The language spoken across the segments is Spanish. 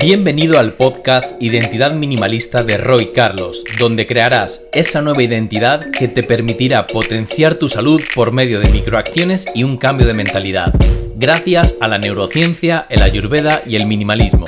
Bienvenido al podcast Identidad Minimalista de Roy Carlos, donde crearás esa nueva identidad que te permitirá potenciar tu salud por medio de microacciones y un cambio de mentalidad, gracias a la neurociencia, el ayurveda y el minimalismo.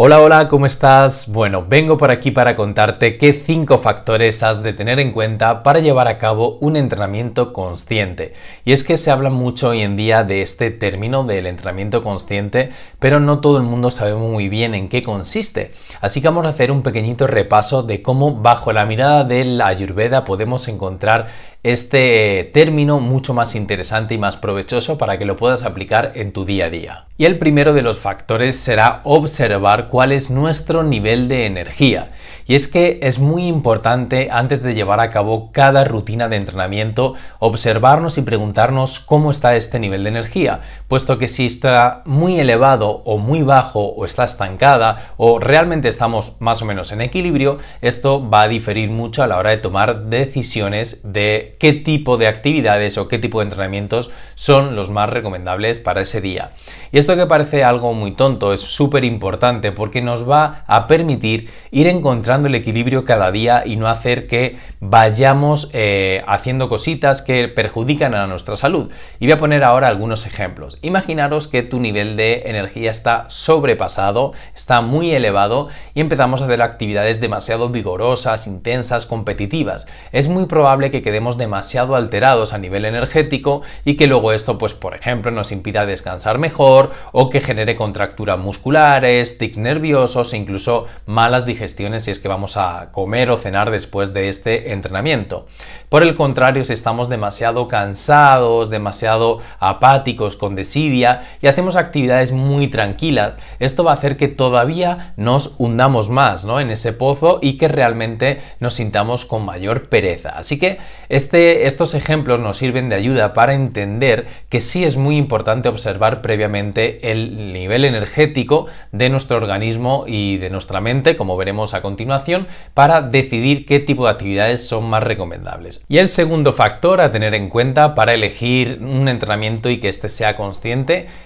Hola, hola, ¿cómo estás? Bueno, vengo por aquí para contarte qué cinco factores has de tener en cuenta para llevar a cabo un entrenamiento consciente. Y es que se habla mucho hoy en día de este término del entrenamiento consciente, pero no todo el mundo sabe muy bien en qué consiste. Así que vamos a hacer un pequeñito repaso de cómo bajo la mirada de la Ayurveda podemos encontrar este término mucho más interesante y más provechoso para que lo puedas aplicar en tu día a día. Y el primero de los factores será observar cuál es nuestro nivel de energía. Y es que es muy importante antes de llevar a cabo cada rutina de entrenamiento observarnos y preguntarnos cómo está este nivel de energía, puesto que si está muy elevado o muy bajo o está estancada o realmente estamos más o menos en equilibrio, esto va a diferir mucho a la hora de tomar decisiones de qué tipo de actividades o qué tipo de entrenamientos son los más recomendables para ese día. Y esto que parece algo muy tonto es súper importante porque nos va a permitir ir encontrando el equilibrio cada día y no hacer que vayamos eh, haciendo cositas que perjudican a nuestra salud. Y voy a poner ahora algunos ejemplos. Imaginaros que tu nivel de energía está sobrepasado, está muy elevado y empezamos a hacer actividades demasiado vigorosas, intensas, competitivas. Es muy probable que quedemos demasiado alterados a nivel energético y que luego esto, pues por ejemplo, nos impida descansar mejor o que genere contracturas musculares, tics nerviosos e incluso malas digestiones si es que vamos a comer o cenar después de este entrenamiento. Por el contrario, si estamos demasiado cansados, demasiado apáticos, con y hacemos actividades muy tranquilas, esto va a hacer que todavía nos hundamos más ¿no? en ese pozo y que realmente nos sintamos con mayor pereza. Así que este, estos ejemplos nos sirven de ayuda para entender que sí es muy importante observar previamente el nivel energético de nuestro organismo y de nuestra mente, como veremos a continuación para decidir qué tipo de actividades son más recomendables. Y el segundo factor a tener en cuenta para elegir un entrenamiento y que éste sea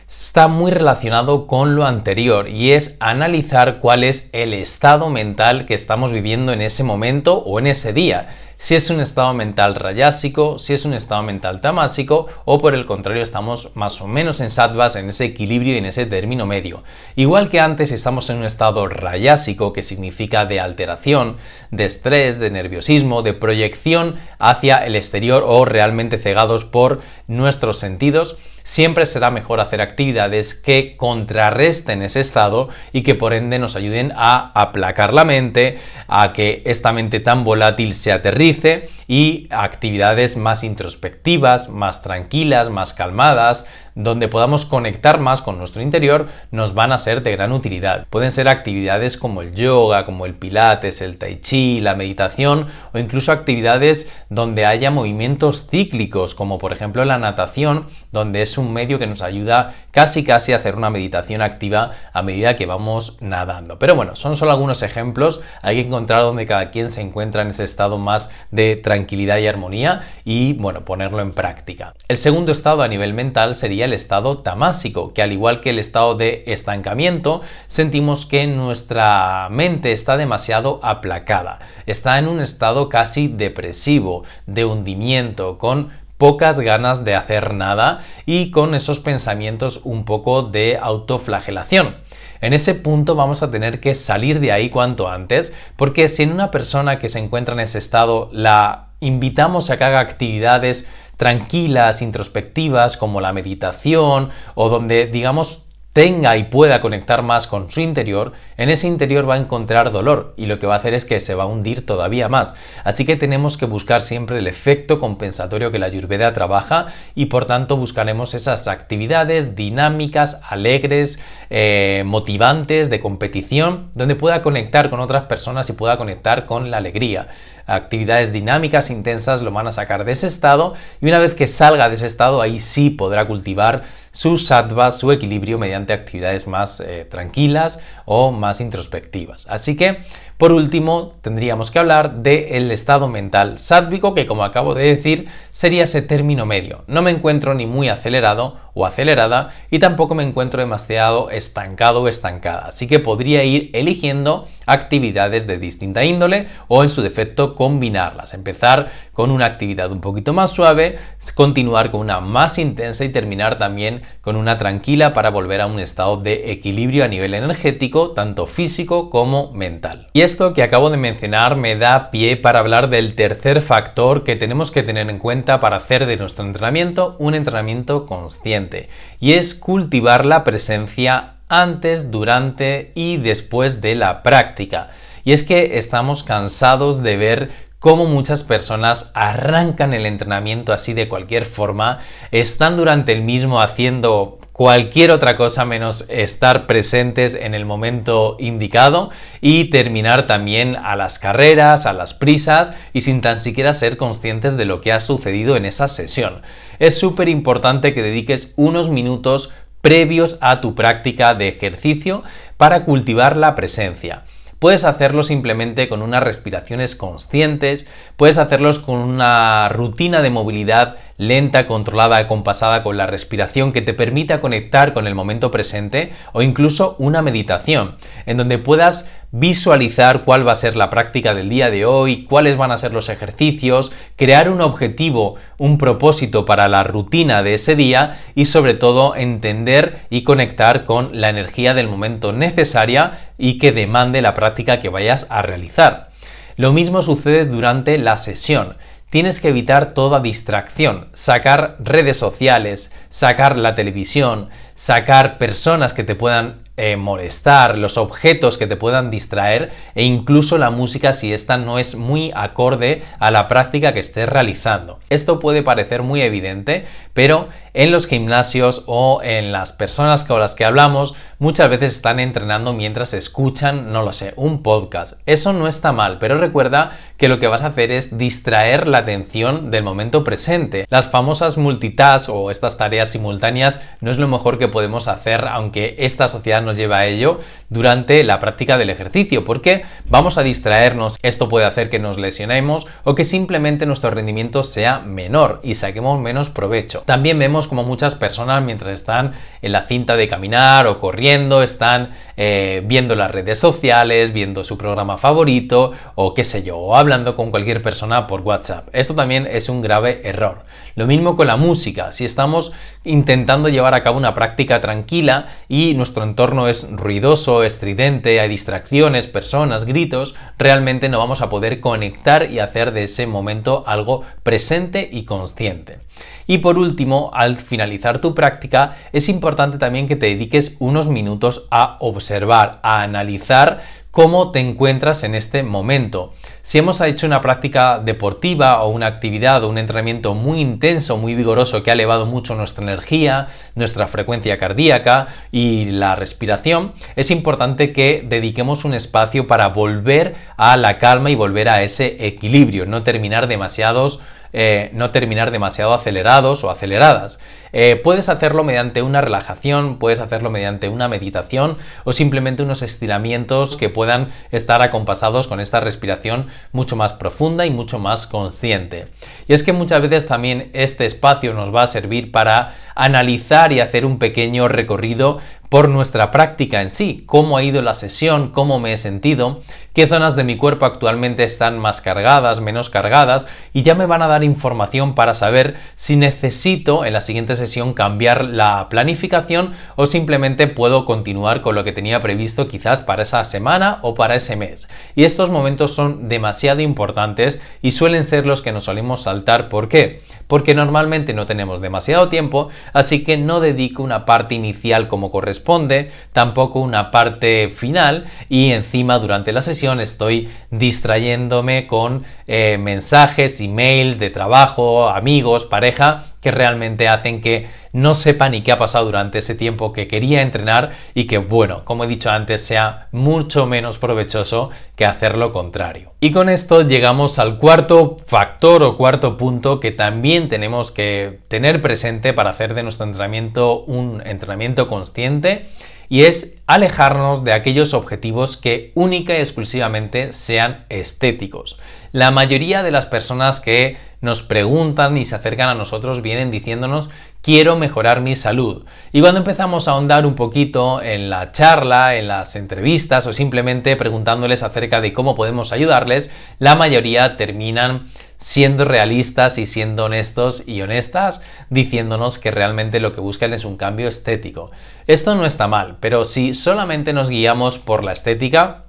está muy relacionado con lo anterior y es analizar cuál es el estado mental que estamos viviendo en ese momento o en ese día si es un estado mental rayásico, si es un estado mental tamásico o por el contrario estamos más o menos en sattvas, en ese equilibrio y en ese término medio. Igual que antes estamos en un estado rayásico que significa de alteración, de estrés, de nerviosismo, de proyección hacia el exterior o realmente cegados por nuestros sentidos, siempre será mejor hacer actividades que contrarresten ese estado y que por ende nos ayuden a aplacar la mente, a que esta mente tan volátil se aterrice y actividades más introspectivas, más tranquilas, más calmadas, donde podamos conectar más con nuestro interior, nos van a ser de gran utilidad. Pueden ser actividades como el yoga, como el pilates, el tai chi, la meditación o incluso actividades donde haya movimientos cíclicos, como por ejemplo la natación, donde es un medio que nos ayuda casi casi a hacer una meditación activa a medida que vamos nadando. Pero bueno, son solo algunos ejemplos, hay que encontrar donde cada quien se encuentra en ese estado más de tranquilidad y armonía y bueno, ponerlo en práctica. El segundo estado a nivel mental sería el estado tamásico, que al igual que el estado de estancamiento, sentimos que nuestra mente está demasiado aplacada, está en un estado casi depresivo, de hundimiento, con pocas ganas de hacer nada y con esos pensamientos un poco de autoflagelación. En ese punto vamos a tener que salir de ahí cuanto antes, porque si en una persona que se encuentra en ese estado la invitamos a que haga actividades tranquilas, introspectivas, como la meditación, o donde, digamos, tenga y pueda conectar más con su interior, en ese interior va a encontrar dolor y lo que va a hacer es que se va a hundir todavía más. Así que tenemos que buscar siempre el efecto compensatorio que la Ayurveda trabaja y por tanto buscaremos esas actividades dinámicas, alegres, eh, motivantes, de competición, donde pueda conectar con otras personas y pueda conectar con la alegría. Actividades dinámicas, intensas, lo van a sacar de ese estado y una vez que salga de ese estado ahí sí podrá cultivar su sattva, su equilibrio mediante actividades más eh, tranquilas o más introspectivas. Así que Por último, tendríamos que hablar del estado mental sádvico, que como acabo de decir, sería ese término medio. No me encuentro ni muy acelerado o acelerada y tampoco me encuentro demasiado estancado o estancada. Así que podría ir eligiendo actividades de distinta índole o en su defecto combinarlas. Empezar con una actividad un poquito más suave, continuar con una más intensa y terminar también con una tranquila para volver a un estado de equilibrio a nivel energético, tanto físico como mental. Y esto que acabo de mencionar me da pie para hablar del tercer factor que tenemos que tener en cuenta para hacer de nuestro entrenamiento un entrenamiento consciente y es cultivar la presencia antes, durante y después de la práctica. Y es que estamos cansados de ver cómo muchas personas arrancan el entrenamiento así de cualquier forma, están durante el mismo haciendo cualquier otra cosa menos estar presentes en el momento indicado y terminar también a las carreras, a las prisas y sin tan siquiera ser conscientes de lo que ha sucedido en esa sesión. Es súper importante que dediques unos minutos previos a tu práctica de ejercicio para cultivar la presencia. Puedes hacerlo simplemente con unas respiraciones conscientes, puedes hacerlos con una rutina de movilidad lenta, controlada, compasada con la respiración que te permita conectar con el momento presente o incluso una meditación en donde puedas visualizar cuál va a ser la práctica del día de hoy, cuáles van a ser los ejercicios, crear un objetivo, un propósito para la rutina de ese día y sobre todo entender y conectar con la energía del momento necesaria y que demande la práctica que vayas a realizar. Lo mismo sucede durante la sesión tienes que evitar toda distracción, sacar redes sociales, sacar la televisión, sacar personas que te puedan eh, molestar, los objetos que te puedan distraer e incluso la música si esta no es muy acorde a la práctica que estés realizando. Esto puede parecer muy evidente, pero en los gimnasios o en las personas con las que hablamos muchas veces están entrenando mientras escuchan, no lo sé, un podcast. Eso no está mal, pero recuerda que lo que vas a hacer es distraer la atención del momento presente. Las famosas multitask o estas tareas simultáneas no es lo mejor que podemos hacer, aunque esta sociedad nos lleva a ello durante la práctica del ejercicio, porque vamos a distraernos. Esto puede hacer que nos lesionemos o que simplemente nuestro rendimiento sea menor y saquemos menos provecho. También como muchas personas mientras están en la cinta de caminar o corriendo, están eh, viendo las redes sociales, viendo su programa favorito o qué sé yo, o hablando con cualquier persona por WhatsApp. Esto también es un grave error. Lo mismo con la música. Si estamos intentando llevar a cabo una práctica tranquila y nuestro entorno es ruidoso, estridente, hay distracciones, personas, gritos, realmente no vamos a poder conectar y hacer de ese momento algo presente y consciente. Y por último, al finalizar tu práctica, es importante también que te dediques unos minutos a observar, a analizar cómo te encuentras en este momento. Si hemos hecho una práctica deportiva o una actividad o un entrenamiento muy intenso, muy vigoroso que ha elevado mucho nuestra energía, nuestra frecuencia cardíaca y la respiración, es importante que dediquemos un espacio para volver a la calma y volver a ese equilibrio, no terminar demasiados eh, no terminar demasiado acelerados o aceleradas. Eh, puedes hacerlo mediante una relajación, puedes hacerlo mediante una meditación o simplemente unos estiramientos que puedan estar acompasados con esta respiración mucho más profunda y mucho más consciente. Y es que muchas veces también este espacio nos va a servir para analizar y hacer un pequeño recorrido por nuestra práctica en sí, cómo ha ido la sesión, cómo me he sentido, qué zonas de mi cuerpo actualmente están más cargadas, menos cargadas, y ya me van a dar información para saber si necesito en la siguiente sesión cambiar la planificación o simplemente puedo continuar con lo que tenía previsto quizás para esa semana o para ese mes. Y estos momentos son demasiado importantes y suelen ser los que nos solemos saltar. ¿Por qué? Porque normalmente no tenemos demasiado tiempo, así que no dedico una parte inicial como corresponde tampoco una parte final y encima durante la sesión estoy distrayéndome con eh, mensajes, emails de trabajo, amigos, pareja que realmente hacen que no sepa ni qué ha pasado durante ese tiempo que quería entrenar y que, bueno, como he dicho antes, sea mucho menos provechoso que hacer lo contrario. Y con esto llegamos al cuarto factor o cuarto punto que también tenemos que tener presente para hacer de nuestro entrenamiento un entrenamiento consciente y es alejarnos de aquellos objetivos que única y exclusivamente sean estéticos. La mayoría de las personas que nos preguntan y se acercan a nosotros vienen diciéndonos quiero mejorar mi salud. Y cuando empezamos a ahondar un poquito en la charla, en las entrevistas o simplemente preguntándoles acerca de cómo podemos ayudarles, la mayoría terminan siendo realistas y siendo honestos y honestas, diciéndonos que realmente lo que buscan es un cambio estético. Esto no está mal, pero si solamente nos guiamos por la estética,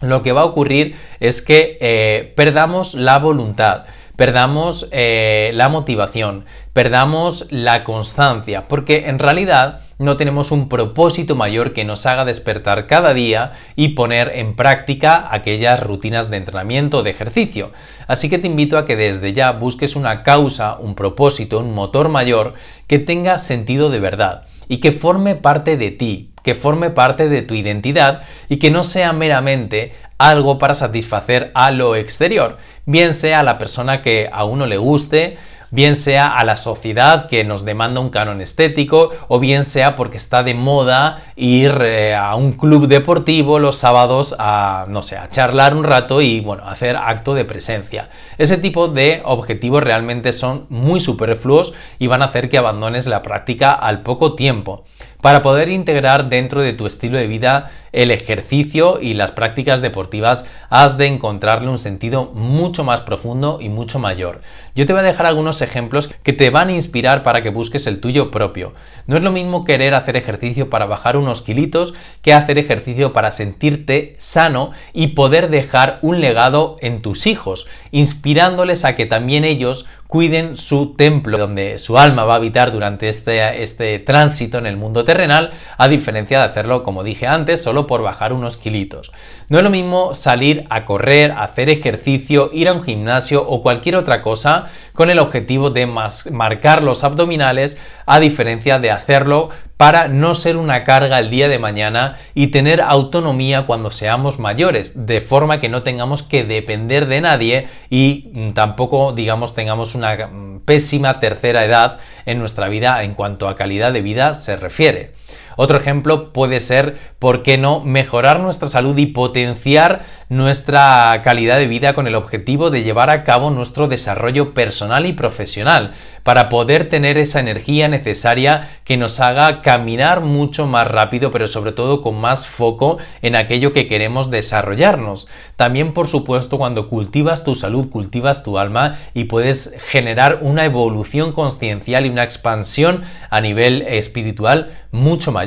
lo que va a ocurrir es que eh, perdamos la voluntad perdamos eh, la motivación, perdamos la constancia, porque en realidad no tenemos un propósito mayor que nos haga despertar cada día y poner en práctica aquellas rutinas de entrenamiento o de ejercicio. Así que te invito a que desde ya busques una causa, un propósito, un motor mayor que tenga sentido de verdad y que forme parte de ti, que forme parte de tu identidad y que no sea meramente algo para satisfacer a lo exterior, bien sea a la persona que a uno le guste, bien sea a la sociedad que nos demanda un canon estético o bien sea porque está de moda ir eh, a un club deportivo los sábados a, no sé, a charlar un rato y, bueno, hacer acto de presencia. Ese tipo de objetivos realmente son muy superfluos y van a hacer que abandones la práctica al poco tiempo. Para poder integrar dentro de tu estilo de vida el ejercicio y las prácticas deportivas, has de encontrarle un sentido mucho más profundo y mucho mayor. Yo te voy a dejar algunos ejemplos que te van a inspirar para que busques el tuyo propio. No es lo mismo querer hacer ejercicio para bajar unos kilitos que hacer ejercicio para sentirte sano y poder dejar un legado en tus hijos, inspirándoles a que también ellos cuiden su templo, donde su alma va a habitar durante este, este tránsito en el mundo terrenal, a diferencia de hacerlo, como dije antes, solo por bajar unos kilitos. No es lo mismo salir a correr, hacer ejercicio, ir a un gimnasio o cualquier otra cosa con el objetivo de marcar los abdominales, a diferencia de hacerlo para no ser una carga el día de mañana y tener autonomía cuando seamos mayores, de forma que no tengamos que depender de nadie y mm, tampoco, digamos, tengamos una mm, pésima tercera edad en nuestra vida en cuanto a calidad de vida se refiere. Otro ejemplo puede ser, ¿por qué no?, mejorar nuestra salud y potenciar nuestra calidad de vida con el objetivo de llevar a cabo nuestro desarrollo personal y profesional, para poder tener esa energía necesaria que nos haga caminar mucho más rápido, pero sobre todo con más foco en aquello que queremos desarrollarnos. También, por supuesto, cuando cultivas tu salud, cultivas tu alma y puedes generar una evolución consciencial y una expansión a nivel espiritual mucho mayor.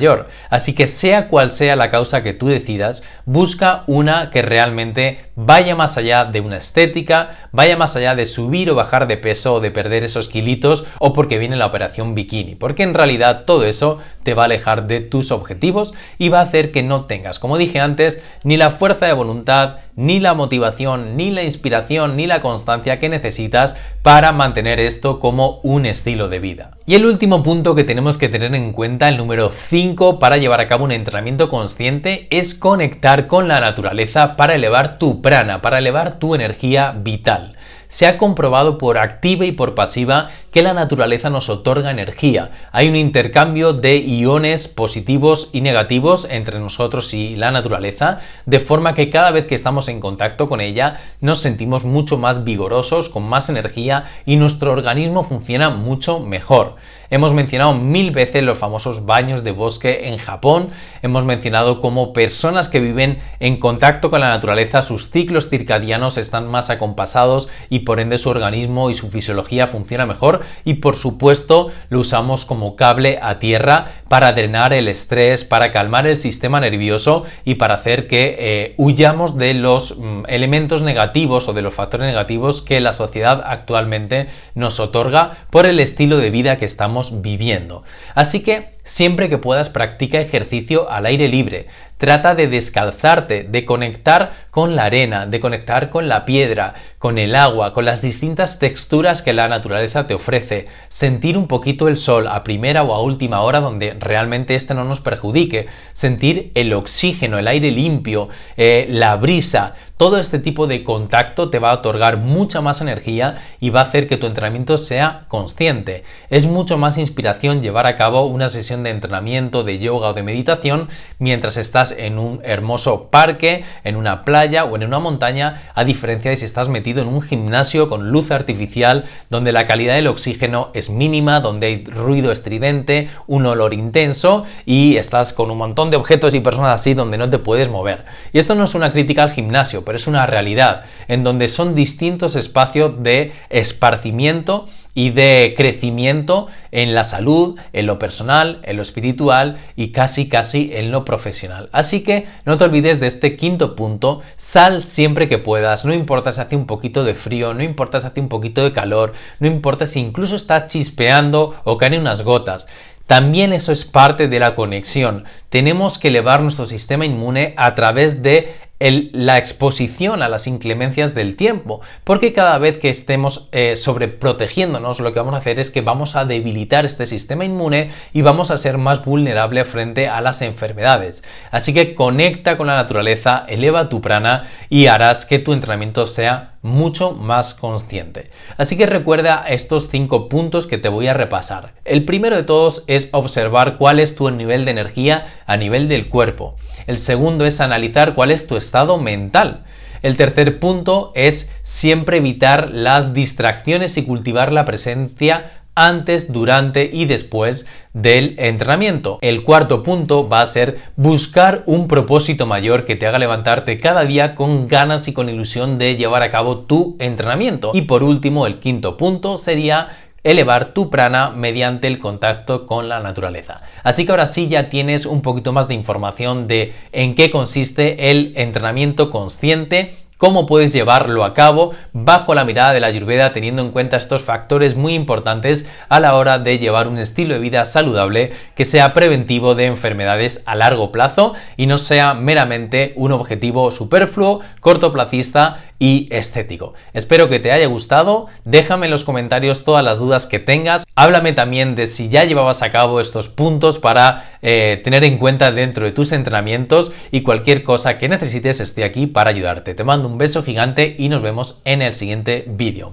Así que sea cual sea la causa que tú decidas, busca una que realmente vaya más allá de una estética, vaya más allá de subir o bajar de peso o de perder esos kilitos o porque viene la operación bikini, porque en realidad todo eso te va a alejar de tus objetivos y va a hacer que no tengas, como dije antes, ni la fuerza de voluntad, ni la motivación, ni la inspiración, ni la constancia que necesitas para mantener esto como un estilo de vida. Y el último punto que tenemos que tener en cuenta, el número 5 para llevar a cabo un entrenamiento consciente, es conectar con la naturaleza para elevar tu prana, para elevar tu energía vital se ha comprobado por activa y por pasiva que la naturaleza nos otorga energía. Hay un intercambio de iones positivos y negativos entre nosotros y la naturaleza, de forma que cada vez que estamos en contacto con ella nos sentimos mucho más vigorosos, con más energía y nuestro organismo funciona mucho mejor. Hemos mencionado mil veces los famosos baños de bosque en Japón, hemos mencionado cómo personas que viven en contacto con la naturaleza, sus ciclos circadianos están más acompasados y por ende su organismo y su fisiología funciona mejor y por supuesto lo usamos como cable a tierra para drenar el estrés, para calmar el sistema nervioso y para hacer que eh, huyamos de los mm, elementos negativos o de los factores negativos que la sociedad actualmente nos otorga por el estilo de vida que estamos viviendo. Así que siempre que puedas practica ejercicio al aire libre. Trata de descalzarte, de conectar con la arena, de conectar con la piedra, con el agua, con las distintas texturas que la naturaleza te ofrece. Sentir un poquito el sol a primera o a última hora donde realmente este no nos perjudique. Sentir el oxígeno, el aire limpio, eh, la brisa todo este tipo de contacto te va a otorgar mucha más energía y va a hacer que tu entrenamiento sea consciente. Es mucho más inspiración llevar a cabo una sesión de entrenamiento, de yoga o de meditación mientras estás en un hermoso parque, en una playa o en una montaña, a diferencia de si estás metido en un gimnasio con luz artificial donde la calidad del oxígeno es mínima, donde hay ruido estridente, un olor intenso y estás con un montón de objetos y personas así donde no te puedes mover. Y esto no es una crítica al gimnasio, es una realidad en donde son distintos espacios de esparcimiento y de crecimiento en la salud, en lo personal, en lo espiritual y casi casi en lo profesional. Así que no te olvides de este quinto punto, sal siempre que puedas, no importa si hace un poquito de frío, no importa si hace un poquito de calor, no importa si incluso está chispeando o caen unas gotas. También eso es parte de la conexión. Tenemos que elevar nuestro sistema inmune a través de la exposición a las inclemencias del tiempo, porque cada vez que estemos eh, sobreprotegiéndonos, lo que vamos a hacer es que vamos a debilitar este sistema inmune y vamos a ser más vulnerable frente a las enfermedades. Así que conecta con la naturaleza, eleva tu prana y harás que tu entrenamiento sea mucho más consciente. Así que recuerda estos cinco puntos que te voy a repasar. El primero de todos es observar cuál es tu nivel de energía a nivel del cuerpo. El segundo es analizar cuál es tu estado mental. El tercer punto es siempre evitar las distracciones y cultivar la presencia antes, durante y después del entrenamiento. El cuarto punto va a ser buscar un propósito mayor que te haga levantarte cada día con ganas y con ilusión de llevar a cabo tu entrenamiento. Y por último, el quinto punto sería elevar tu prana mediante el contacto con la naturaleza. Así que ahora sí ya tienes un poquito más de información de en qué consiste el entrenamiento consciente cómo puedes llevarlo a cabo bajo la mirada de la Ayurveda teniendo en cuenta estos factores muy importantes a la hora de llevar un estilo de vida saludable que sea preventivo de enfermedades a largo plazo y no sea meramente un objetivo superfluo, cortoplacista y estético. Espero que te haya gustado, déjame en los comentarios todas las dudas que tengas, háblame también de si ya llevabas a cabo estos puntos para eh, tener en cuenta dentro de tus entrenamientos y cualquier cosa que necesites estoy aquí para ayudarte. Te mando un beso gigante y nos vemos en el siguiente vídeo.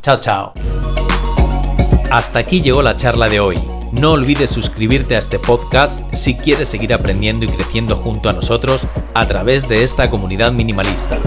Chao, chao. Hasta aquí llegó la charla de hoy. No olvides suscribirte a este podcast si quieres seguir aprendiendo y creciendo junto a nosotros a través de esta comunidad minimalista.